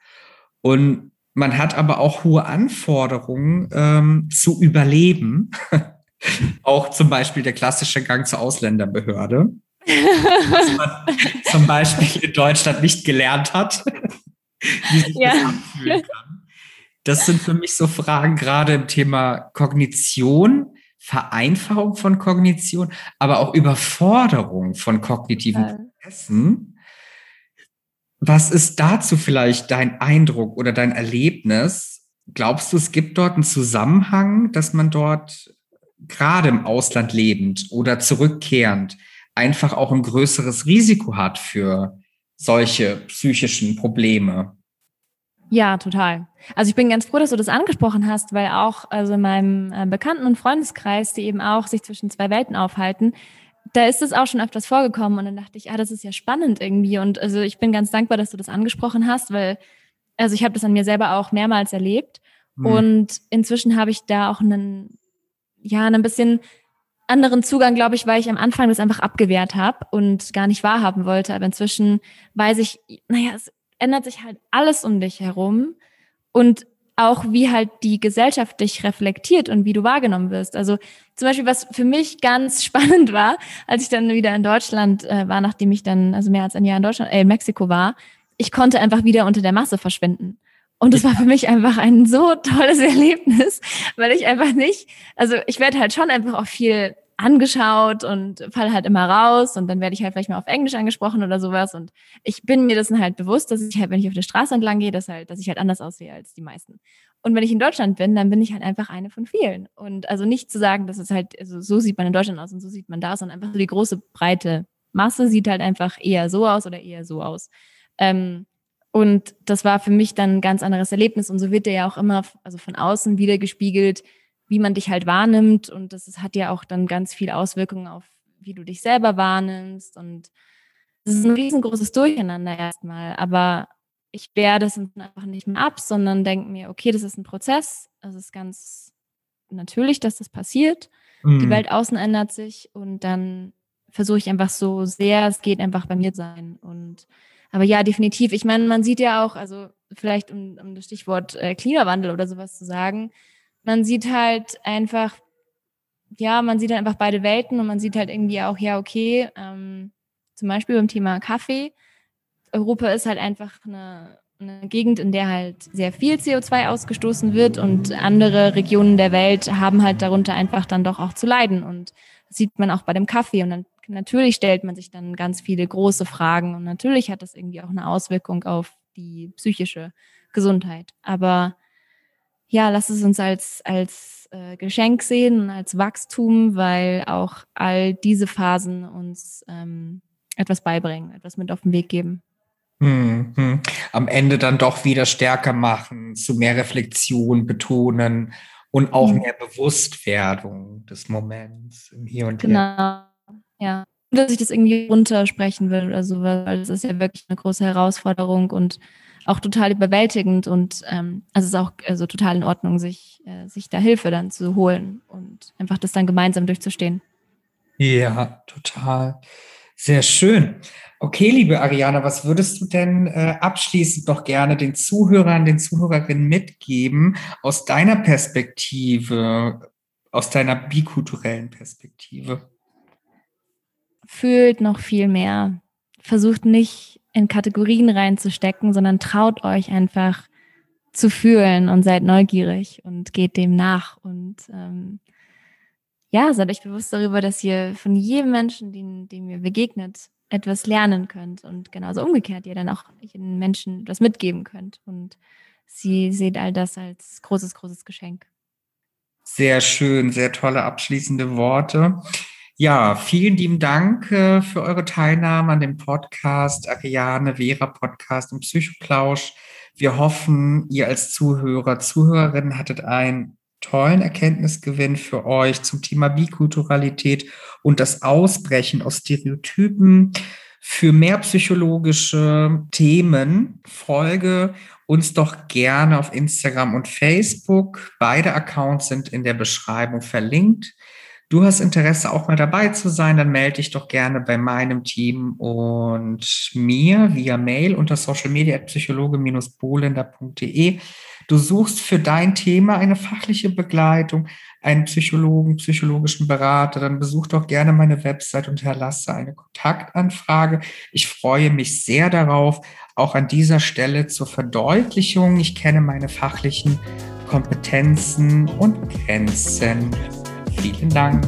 Und man hat aber auch hohe Anforderungen ähm, zu überleben. auch zum Beispiel der klassische Gang zur Ausländerbehörde. was man zum Beispiel in Deutschland nicht gelernt hat, wie sich ja. das anfühlen kann. Das sind für mich so Fragen gerade im Thema Kognition Vereinfachung von Kognition, aber auch Überforderung von kognitiven ja. Prozessen. Was ist dazu vielleicht dein Eindruck oder dein Erlebnis? Glaubst du, es gibt dort einen Zusammenhang, dass man dort gerade im Ausland lebend oder zurückkehrend einfach auch ein größeres Risiko hat für solche psychischen Probleme? Ja, total. Also ich bin ganz froh, dass du das angesprochen hast, weil auch also in meinem äh, Bekannten- und Freundeskreis, die eben auch sich zwischen zwei Welten aufhalten, da ist es auch schon öfters vorgekommen und dann dachte ich, ah, das ist ja spannend irgendwie und also ich bin ganz dankbar, dass du das angesprochen hast, weil also ich habe das an mir selber auch mehrmals erlebt mhm. und inzwischen habe ich da auch einen ja, einen bisschen anderen Zugang, glaube ich, weil ich am Anfang das einfach abgewehrt habe und gar nicht wahrhaben wollte. Aber inzwischen weiß ich, naja, es ändert sich halt alles um dich herum und auch wie halt die Gesellschaft dich reflektiert und wie du wahrgenommen wirst. Also zum Beispiel, was für mich ganz spannend war, als ich dann wieder in Deutschland äh, war, nachdem ich dann also mehr als ein Jahr in Deutschland, äh, in Mexiko war, ich konnte einfach wieder unter der Masse verschwinden. Und es war für mich einfach ein so tolles Erlebnis, weil ich einfach nicht, also ich werde halt schon einfach auch viel angeschaut und fall halt immer raus und dann werde ich halt vielleicht mal auf Englisch angesprochen oder sowas und ich bin mir dessen halt bewusst, dass ich halt, wenn ich auf der Straße entlang gehe, dass halt, dass ich halt anders aussehe als die meisten. Und wenn ich in Deutschland bin, dann bin ich halt einfach eine von vielen. Und also nicht zu sagen, dass es halt, also so sieht man in Deutschland aus und so sieht man da, sondern einfach so die große, breite Masse sieht halt einfach eher so aus oder eher so aus. Ähm, und das war für mich dann ein ganz anderes Erlebnis. Und so wird der ja auch immer, also von außen wieder gespiegelt, wie man dich halt wahrnimmt. Und das hat ja auch dann ganz viel Auswirkungen auf, wie du dich selber wahrnimmst. Und es ist ein riesengroßes Durcheinander erstmal. Aber ich wehre das einfach nicht mehr ab, sondern denke mir, okay, das ist ein Prozess. Es ist ganz natürlich, dass das passiert. Mhm. Die Welt außen ändert sich und dann versuche ich einfach so sehr es geht einfach bei mir sein. Und aber ja, definitiv. Ich meine, man sieht ja auch, also vielleicht um, um das Stichwort äh, Klimawandel oder sowas zu sagen, man sieht halt einfach, ja, man sieht halt einfach beide Welten und man sieht halt irgendwie auch, ja, okay, ähm, zum Beispiel beim Thema Kaffee. Europa ist halt einfach eine, eine Gegend, in der halt sehr viel CO2 ausgestoßen wird und andere Regionen der Welt haben halt darunter einfach dann doch auch zu leiden. Und das sieht man auch bei dem Kaffee. Und dann natürlich stellt man sich dann ganz viele große Fragen und natürlich hat das irgendwie auch eine Auswirkung auf die psychische Gesundheit. Aber ja, lass es uns als, als äh, Geschenk sehen und als Wachstum, weil auch all diese Phasen uns ähm, etwas beibringen, etwas mit auf den Weg geben. Hm, hm. Am Ende dann doch wieder stärker machen, zu mehr Reflexion betonen und auch mhm. mehr Bewusstwerdung des Moments im Hier und genau. Hier. Ja. Dass ich das irgendwie runtersprechen will oder so, weil es ist ja wirklich eine große Herausforderung und auch total überwältigend und ähm, also es ist auch also total in Ordnung, sich, äh, sich da Hilfe dann zu holen und einfach das dann gemeinsam durchzustehen. Ja, total. Sehr schön. Okay, liebe Ariana, was würdest du denn äh, abschließend noch gerne den Zuhörern, den Zuhörerinnen mitgeben aus deiner Perspektive, aus deiner bikulturellen Perspektive? Fühlt noch viel mehr. Versucht nicht in Kategorien reinzustecken, sondern traut euch einfach zu fühlen und seid neugierig und geht dem nach und ähm, ja, seid euch bewusst darüber, dass ihr von jedem Menschen, dem, dem ihr begegnet, etwas lernen könnt und genauso umgekehrt ihr dann auch den Menschen etwas mitgeben könnt und sie seht all das als großes, großes Geschenk. Sehr schön, sehr tolle abschließende Worte. Ja, vielen lieben Dank äh, für eure Teilnahme an dem Podcast, Ariane Vera Podcast und Psychoplausch. Wir hoffen, ihr als Zuhörer, Zuhörerin hattet einen tollen Erkenntnisgewinn für euch zum Thema Bikulturalität und das Ausbrechen aus Stereotypen. Für mehr psychologische Themen folge uns doch gerne auf Instagram und Facebook. Beide Accounts sind in der Beschreibung verlinkt. Du hast Interesse, auch mal dabei zu sein, dann melde dich doch gerne bei meinem Team und mir via Mail unter socialmedia.psychologe-bolender.de. Du suchst für dein Thema eine fachliche Begleitung, einen Psychologen, psychologischen Berater, dann besuch doch gerne meine Website und hinterlasse eine Kontaktanfrage. Ich freue mich sehr darauf, auch an dieser Stelle zur Verdeutlichung. Ich kenne meine fachlichen Kompetenzen und Grenzen. Vielen Dank.